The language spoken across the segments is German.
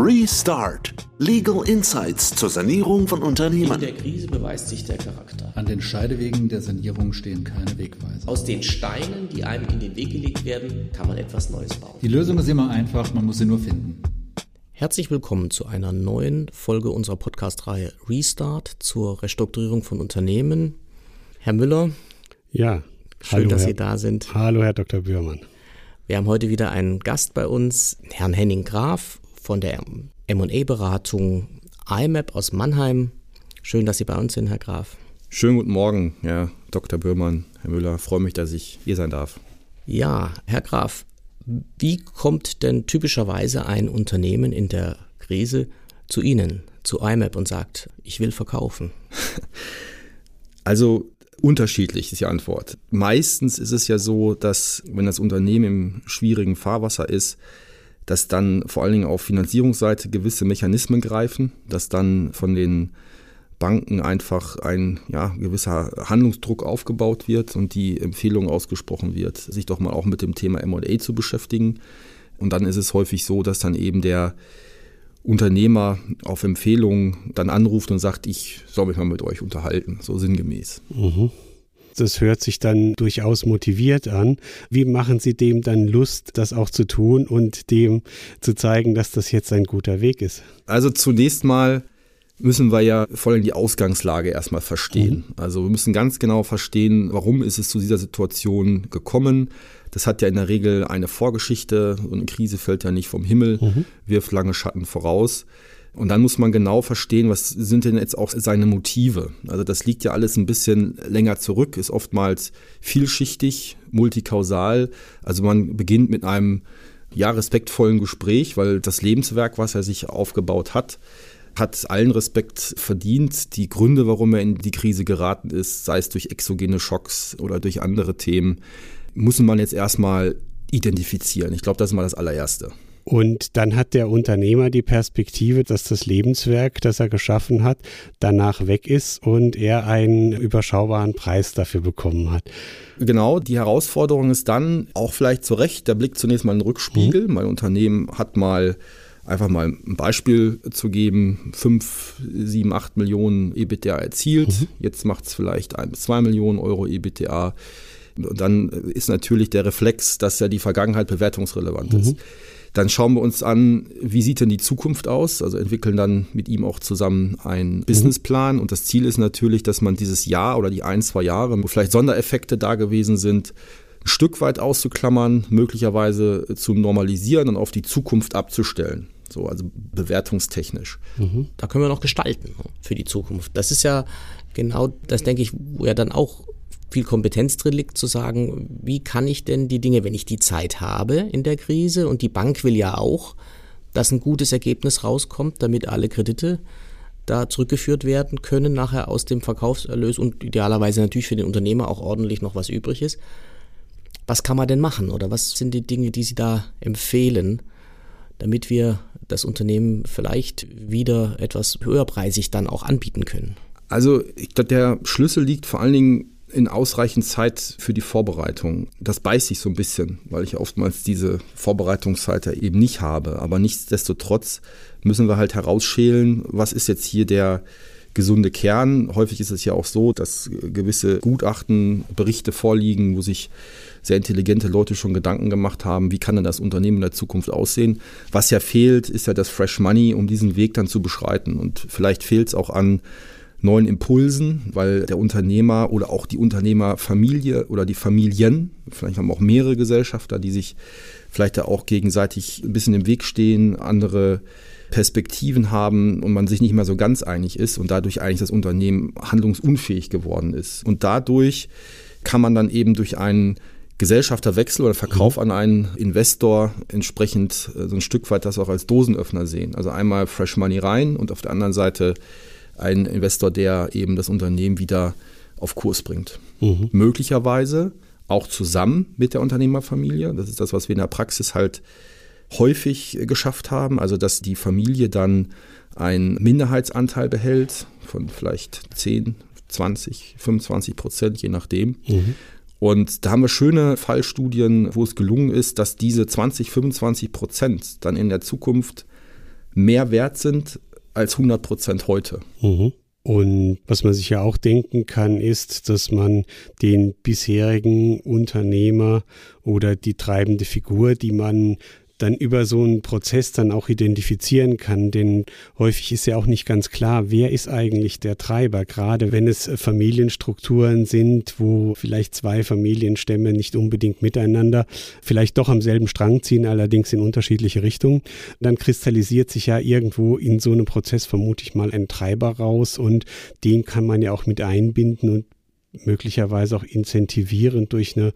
Restart. Legal Insights zur Sanierung von Unternehmen. In der Krise beweist sich der Charakter. An den Scheidewegen der Sanierung stehen keine Wegweiser. Aus den Steinen, die einem in den Weg gelegt werden, kann man etwas Neues bauen. Die Lösung ist immer einfach, man muss sie nur finden. Herzlich willkommen zu einer neuen Folge unserer Podcast-Reihe Restart zur Restrukturierung von Unternehmen. Herr Müller. Ja. Schön, hallo, dass Herr, Sie da sind. Hallo, Herr Dr. Bührmann. Wir haben heute wieder einen Gast bei uns, Herrn Henning Graf von der M&A-Beratung IMAP aus Mannheim. Schön, dass Sie bei uns sind, Herr Graf. Schönen guten Morgen, Herr Dr. Böhmann, Herr Müller. freue mich, dass ich hier sein darf. Ja, Herr Graf, wie kommt denn typischerweise ein Unternehmen in der Krise zu Ihnen, zu IMAP und sagt, ich will verkaufen? Also unterschiedlich ist die Antwort. Meistens ist es ja so, dass wenn das Unternehmen im schwierigen Fahrwasser ist, dass dann vor allen Dingen auf Finanzierungsseite gewisse Mechanismen greifen, dass dann von den Banken einfach ein ja, gewisser Handlungsdruck aufgebaut wird und die Empfehlung ausgesprochen wird, sich doch mal auch mit dem Thema MA zu beschäftigen. Und dann ist es häufig so, dass dann eben der Unternehmer auf Empfehlung dann anruft und sagt, ich soll mich mal mit euch unterhalten, so sinngemäß. Mhm. Das hört sich dann durchaus motiviert an. Wie machen Sie dem dann Lust, das auch zu tun und dem zu zeigen, dass das jetzt ein guter Weg ist? Also zunächst mal müssen wir ja vor allem die Ausgangslage erstmal verstehen. Mhm. Also wir müssen ganz genau verstehen, warum ist es zu dieser Situation gekommen. Das hat ja in der Regel eine Vorgeschichte. So eine Krise fällt ja nicht vom Himmel, mhm. wirft lange Schatten voraus. Und dann muss man genau verstehen, was sind denn jetzt auch seine Motive. Also das liegt ja alles ein bisschen länger zurück, ist oftmals vielschichtig, multikausal. Also man beginnt mit einem ja respektvollen Gespräch, weil das Lebenswerk, was er sich aufgebaut hat, hat allen Respekt verdient. Die Gründe, warum er in die Krise geraten ist, sei es durch exogene Schocks oder durch andere Themen, muss man jetzt erstmal identifizieren. Ich glaube, das ist mal das allererste. Und dann hat der Unternehmer die Perspektive, dass das Lebenswerk, das er geschaffen hat, danach weg ist und er einen überschaubaren Preis dafür bekommen hat. Genau, die Herausforderung ist dann auch vielleicht zu Recht der Blick zunächst mal in den Rückspiegel. Mhm. Mein Unternehmen hat mal einfach mal ein Beispiel zu geben, 5, 7, 8 Millionen EBITDA erzielt. Mhm. Jetzt macht es vielleicht 1 bis 2 Millionen Euro EBITDA. Und dann ist natürlich der Reflex, dass ja die Vergangenheit bewertungsrelevant mhm. ist. Dann schauen wir uns an, wie sieht denn die Zukunft aus? Also entwickeln dann mit ihm auch zusammen einen Businessplan. Und das Ziel ist natürlich, dass man dieses Jahr oder die ein, zwei Jahre, wo vielleicht Sondereffekte da gewesen sind, ein Stück weit auszuklammern, möglicherweise zu normalisieren und auf die Zukunft abzustellen. So, also bewertungstechnisch. Mhm. Da können wir noch gestalten für die Zukunft. Das ist ja genau das, denke ich, wo ja dann auch viel Kompetenz drin liegt, zu sagen, wie kann ich denn die Dinge, wenn ich die Zeit habe in der Krise und die Bank will ja auch, dass ein gutes Ergebnis rauskommt, damit alle Kredite da zurückgeführt werden können, nachher aus dem Verkaufserlös und idealerweise natürlich für den Unternehmer auch ordentlich noch was übrig ist. Was kann man denn machen oder was sind die Dinge, die Sie da empfehlen, damit wir das Unternehmen vielleicht wieder etwas höherpreisig dann auch anbieten können? Also ich glaube, der Schlüssel liegt vor allen Dingen in ausreichend Zeit für die Vorbereitung. Das beißt sich so ein bisschen, weil ich oftmals diese Vorbereitungszeit eben nicht habe. Aber nichtsdestotrotz müssen wir halt herausschälen, was ist jetzt hier der gesunde Kern. Häufig ist es ja auch so, dass gewisse Gutachten, Berichte vorliegen, wo sich sehr intelligente Leute schon Gedanken gemacht haben, wie kann denn das Unternehmen in der Zukunft aussehen. Was ja fehlt, ist ja das Fresh Money, um diesen Weg dann zu beschreiten. Und vielleicht fehlt es auch an neuen Impulsen, weil der Unternehmer oder auch die Unternehmerfamilie oder die Familien, vielleicht haben auch mehrere Gesellschafter, die sich vielleicht da auch gegenseitig ein bisschen im Weg stehen, andere Perspektiven haben und man sich nicht mehr so ganz einig ist und dadurch eigentlich das Unternehmen handlungsunfähig geworden ist. Und dadurch kann man dann eben durch einen Gesellschafterwechsel oder Verkauf mhm. an einen Investor entsprechend äh, so ein Stück weit das auch als Dosenöffner sehen. Also einmal Fresh Money rein und auf der anderen Seite ein Investor, der eben das Unternehmen wieder auf Kurs bringt. Mhm. Möglicherweise auch zusammen mit der Unternehmerfamilie. Das ist das, was wir in der Praxis halt häufig geschafft haben. Also, dass die Familie dann einen Minderheitsanteil behält von vielleicht 10, 20, 25 Prozent, je nachdem. Mhm. Und da haben wir schöne Fallstudien, wo es gelungen ist, dass diese 20, 25 Prozent dann in der Zukunft mehr wert sind als 100 Prozent heute. Mhm. Und was man sich ja auch denken kann, ist, dass man den bisherigen Unternehmer oder die treibende Figur, die man dann über so einen Prozess dann auch identifizieren kann. Denn häufig ist ja auch nicht ganz klar, wer ist eigentlich der Treiber, gerade wenn es Familienstrukturen sind, wo vielleicht zwei Familienstämme nicht unbedingt miteinander, vielleicht doch am selben Strang ziehen, allerdings in unterschiedliche Richtungen. Dann kristallisiert sich ja irgendwo in so einem Prozess vermute ich mal ein Treiber raus und den kann man ja auch mit einbinden und möglicherweise auch incentivieren durch eine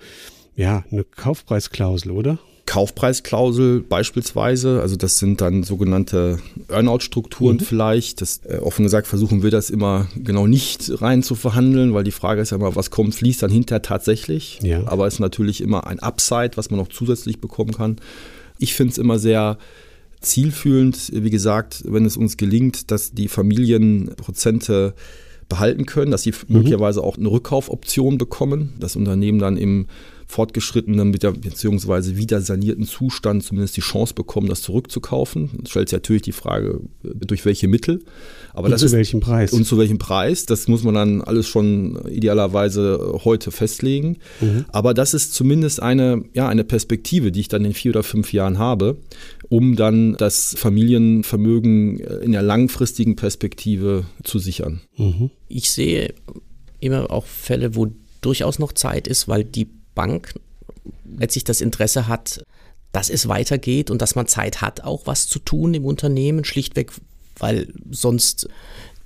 ja, eine Kaufpreisklausel, oder? Kaufpreisklausel beispielsweise, also das sind dann sogenannte Earnout-Strukturen mhm. vielleicht. Das, äh, offen gesagt versuchen wir das immer genau nicht rein zu verhandeln, weil die Frage ist ja immer, was kommt, fließt dann hinterher tatsächlich. Ja. Aber es ist natürlich immer ein Upside, was man noch zusätzlich bekommen kann. Ich finde es immer sehr zielführend, wie gesagt, wenn es uns gelingt, dass die Familienprozente behalten können, dass sie mhm. möglicherweise auch eine Rückkaufoption bekommen, das Unternehmen dann im fortgeschrittenen bzw. wieder sanierten Zustand zumindest die Chance bekommen, das zurückzukaufen. Das stellt sich natürlich die Frage, äh, durch welche Mittel. Aber und zu ist, welchem Preis? Und zu welchem Preis. Das muss man dann alles schon idealerweise heute festlegen. Mhm. Aber das ist zumindest eine, ja, eine Perspektive, die ich dann in vier oder fünf Jahren habe, um dann das Familienvermögen äh, in der langfristigen Perspektive zu sichern. Mhm. Ich sehe immer auch Fälle, wo durchaus noch Zeit ist, weil die Bank letztlich das Interesse hat, dass es weitergeht und dass man Zeit hat, auch was zu tun im Unternehmen, schlichtweg, weil sonst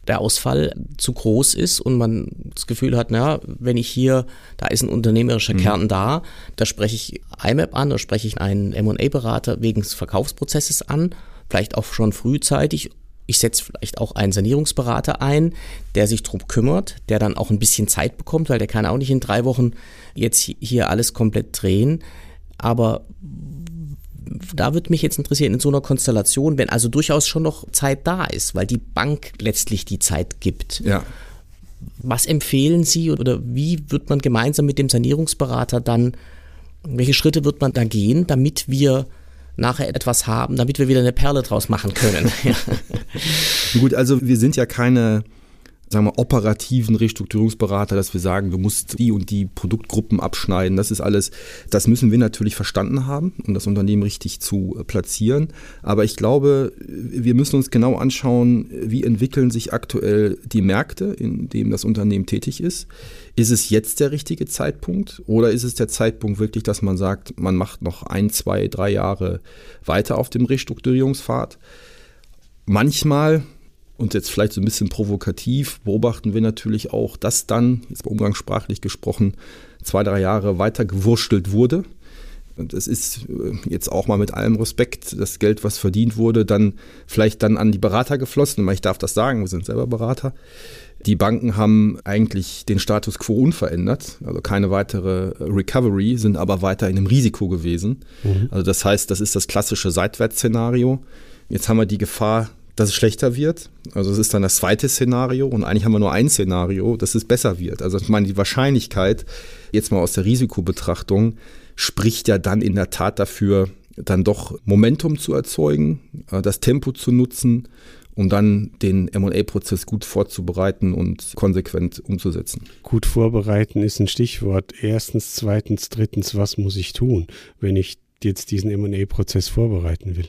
der Ausfall zu groß ist und man das Gefühl hat, naja, wenn ich hier, da ist ein unternehmerischer mhm. Kern da, da spreche ich IMAP an, da spreche ich einen M&A-Berater wegen des Verkaufsprozesses an, vielleicht auch schon frühzeitig ich setze vielleicht auch einen Sanierungsberater ein, der sich darum kümmert, der dann auch ein bisschen Zeit bekommt, weil der kann auch nicht in drei Wochen jetzt hier alles komplett drehen. Aber da würde mich jetzt interessieren, in so einer Konstellation, wenn also durchaus schon noch Zeit da ist, weil die Bank letztlich die Zeit gibt. Ja. Was empfehlen Sie oder wie wird man gemeinsam mit dem Sanierungsberater dann, welche Schritte wird man da gehen, damit wir nachher etwas haben, damit wir wieder eine Perle draus machen können. Gut, also wir sind ja keine sagen wir, operativen Restrukturierungsberater, dass wir sagen, du musst die und die Produktgruppen abschneiden. Das ist alles, das müssen wir natürlich verstanden haben, um das Unternehmen richtig zu platzieren. Aber ich glaube, wir müssen uns genau anschauen, wie entwickeln sich aktuell die Märkte, in denen das Unternehmen tätig ist. Ist es jetzt der richtige Zeitpunkt oder ist es der Zeitpunkt wirklich, dass man sagt, man macht noch ein, zwei, drei Jahre weiter auf dem Restrukturierungspfad? Manchmal, und jetzt vielleicht so ein bisschen provokativ, beobachten wir natürlich auch, dass dann, jetzt umgangssprachlich gesprochen, zwei, drei Jahre weiter gewurstelt wurde. Und es ist äh, jetzt auch mal mit allem Respekt das Geld, was verdient wurde, dann vielleicht dann an die Berater geflossen. Ich darf das sagen, wir sind selber Berater. Die Banken haben eigentlich den Status quo unverändert, also keine weitere Recovery, sind aber weiter in einem Risiko gewesen. Mhm. Also das heißt, das ist das klassische Seitwärtsszenario. Jetzt haben wir die Gefahr, dass es schlechter wird. Also es ist dann das zweite Szenario und eigentlich haben wir nur ein Szenario, dass es besser wird. Also ich meine, die Wahrscheinlichkeit, jetzt mal aus der Risikobetrachtung, spricht ja dann in der Tat dafür, dann doch Momentum zu erzeugen, äh, das Tempo zu nutzen um dann den MA-Prozess gut vorzubereiten und konsequent umzusetzen. Gut vorbereiten ist ein Stichwort. Erstens, zweitens, drittens, was muss ich tun, wenn ich jetzt diesen MA-Prozess vorbereiten will?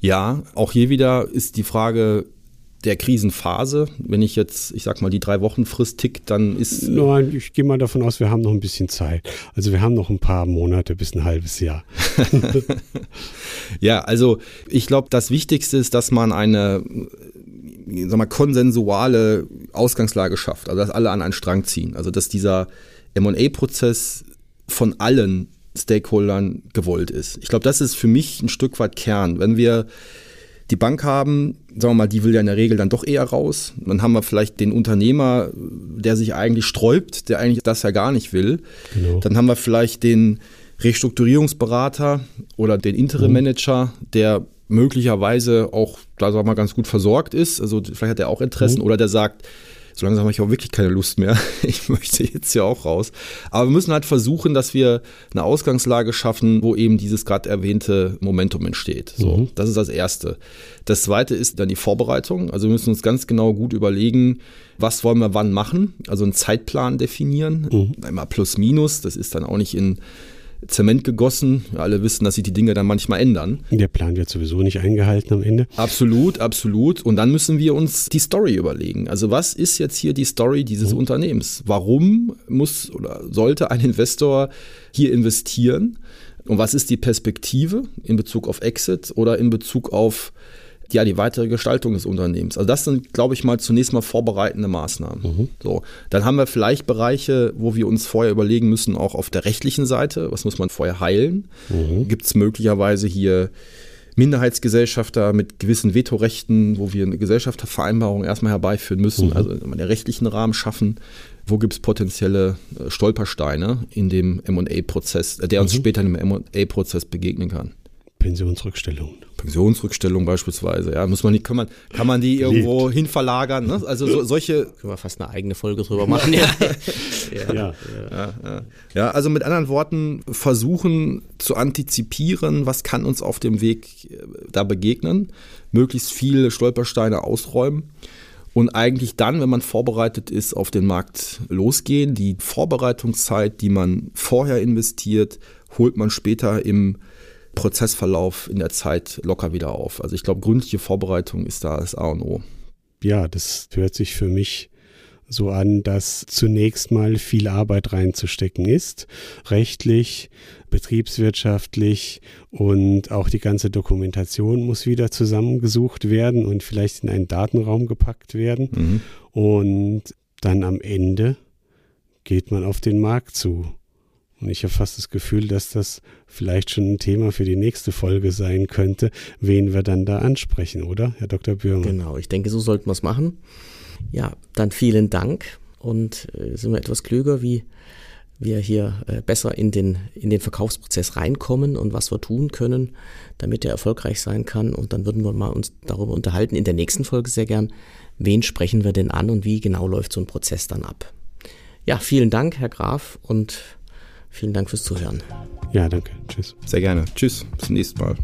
Ja, auch hier wieder ist die Frage, der Krisenphase. Wenn ich jetzt, ich sag mal, die drei Wochen Frist tickt, dann ist. Nein, ich gehe mal davon aus, wir haben noch ein bisschen Zeit. Also wir haben noch ein paar Monate bis ein halbes Jahr. ja, also ich glaube, das Wichtigste ist, dass man eine sag mal, konsensuale Ausgangslage schafft, also dass alle an einen Strang ziehen. Also dass dieser MA-Prozess von allen Stakeholdern gewollt ist. Ich glaube, das ist für mich ein Stück weit Kern. Wenn wir die Bank haben, sagen wir mal, die will ja in der Regel dann doch eher raus. Dann haben wir vielleicht den Unternehmer, der sich eigentlich sträubt, der eigentlich das ja gar nicht will. Genau. Dann haben wir vielleicht den Restrukturierungsberater oder den Interim-Manager, der möglicherweise auch, da sagen wir mal, ganz gut versorgt ist. Also vielleicht hat er auch Interessen mhm. oder der sagt, So langsam habe ich auch wirklich keine Lust mehr. Ich möchte jetzt ja auch raus. Aber wir müssen halt versuchen, dass wir eine Ausgangslage schaffen, wo eben dieses gerade erwähnte Momentum entsteht. So, mhm. das ist das Erste. Das Zweite ist dann die Vorbereitung. Also wir müssen uns ganz genau gut überlegen, was wollen wir wann machen. Also einen Zeitplan definieren. Mhm. Einmal plus minus. Das ist dann auch nicht in Zement gegossen. Alle wissen, dass sich die Dinge dann manchmal ändern. Der Plan wird sowieso nicht eingehalten am Ende. Absolut, absolut. Und dann müssen wir uns die Story überlegen. Also was ist jetzt hier die Story dieses mhm. Unternehmens? Warum muss oder sollte ein Investor hier investieren? Und was ist die Perspektive in Bezug auf Exit oder in Bezug auf ja, die weitere Gestaltung des Unternehmens. Also das sind, glaube ich, mal zunächst mal vorbereitende Maßnahmen. Mhm. So, dann haben wir vielleicht Bereiche, wo wir uns vorher überlegen müssen, auch auf der rechtlichen Seite, was muss man vorher heilen? Mhm. Gibt es möglicherweise hier Minderheitsgesellschafter mit gewissen Vetorechten, wo wir eine Gesellschaftervereinbarung erstmal herbeiführen müssen, mhm. also einen rechtlichen Rahmen schaffen. Wo gibt es potenzielle äh, Stolpersteine in dem M&A-Prozess, der uns mhm. später in dem M&A-Prozess begegnen kann? Pensionsrückstellungen. Pensionsrückstellung beispielsweise, ja, muss man nicht, kann man, kann man die irgendwo hin verlagern, ne? Also so, solche. Können wir fast eine eigene Folge drüber machen, ja. ja. Ja. Ja, ja. ja, also mit anderen Worten, versuchen zu antizipieren, was kann uns auf dem Weg äh, da begegnen, möglichst viele Stolpersteine ausräumen und eigentlich dann, wenn man vorbereitet ist, auf den Markt losgehen. Die Vorbereitungszeit, die man vorher investiert, holt man später im Prozessverlauf in der Zeit locker wieder auf. Also ich glaube, gründliche Vorbereitung ist da das A und O. Ja, das hört sich für mich so an, dass zunächst mal viel Arbeit reinzustecken ist, rechtlich, betriebswirtschaftlich und auch die ganze Dokumentation muss wieder zusammengesucht werden und vielleicht in einen Datenraum gepackt werden. Mhm. Und dann am Ende geht man auf den Markt zu. Und ich habe fast das Gefühl, dass das vielleicht schon ein Thema für die nächste Folge sein könnte, wen wir dann da ansprechen, oder, Herr Dr. Bürger? Genau, ich denke, so sollten wir es machen. Ja, dann vielen Dank und äh, sind wir etwas klüger, wie wir hier äh, besser in den, in den Verkaufsprozess reinkommen und was wir tun können, damit er erfolgreich sein kann. Und dann würden wir mal uns darüber unterhalten, in der nächsten Folge sehr gern, wen sprechen wir denn an und wie genau läuft so ein Prozess dann ab. Ja, vielen Dank, Herr Graf, und Vielen Dank fürs Zuhören. Ja, danke. Tschüss. Sehr gerne. Tschüss. Bis zum nächsten Mal.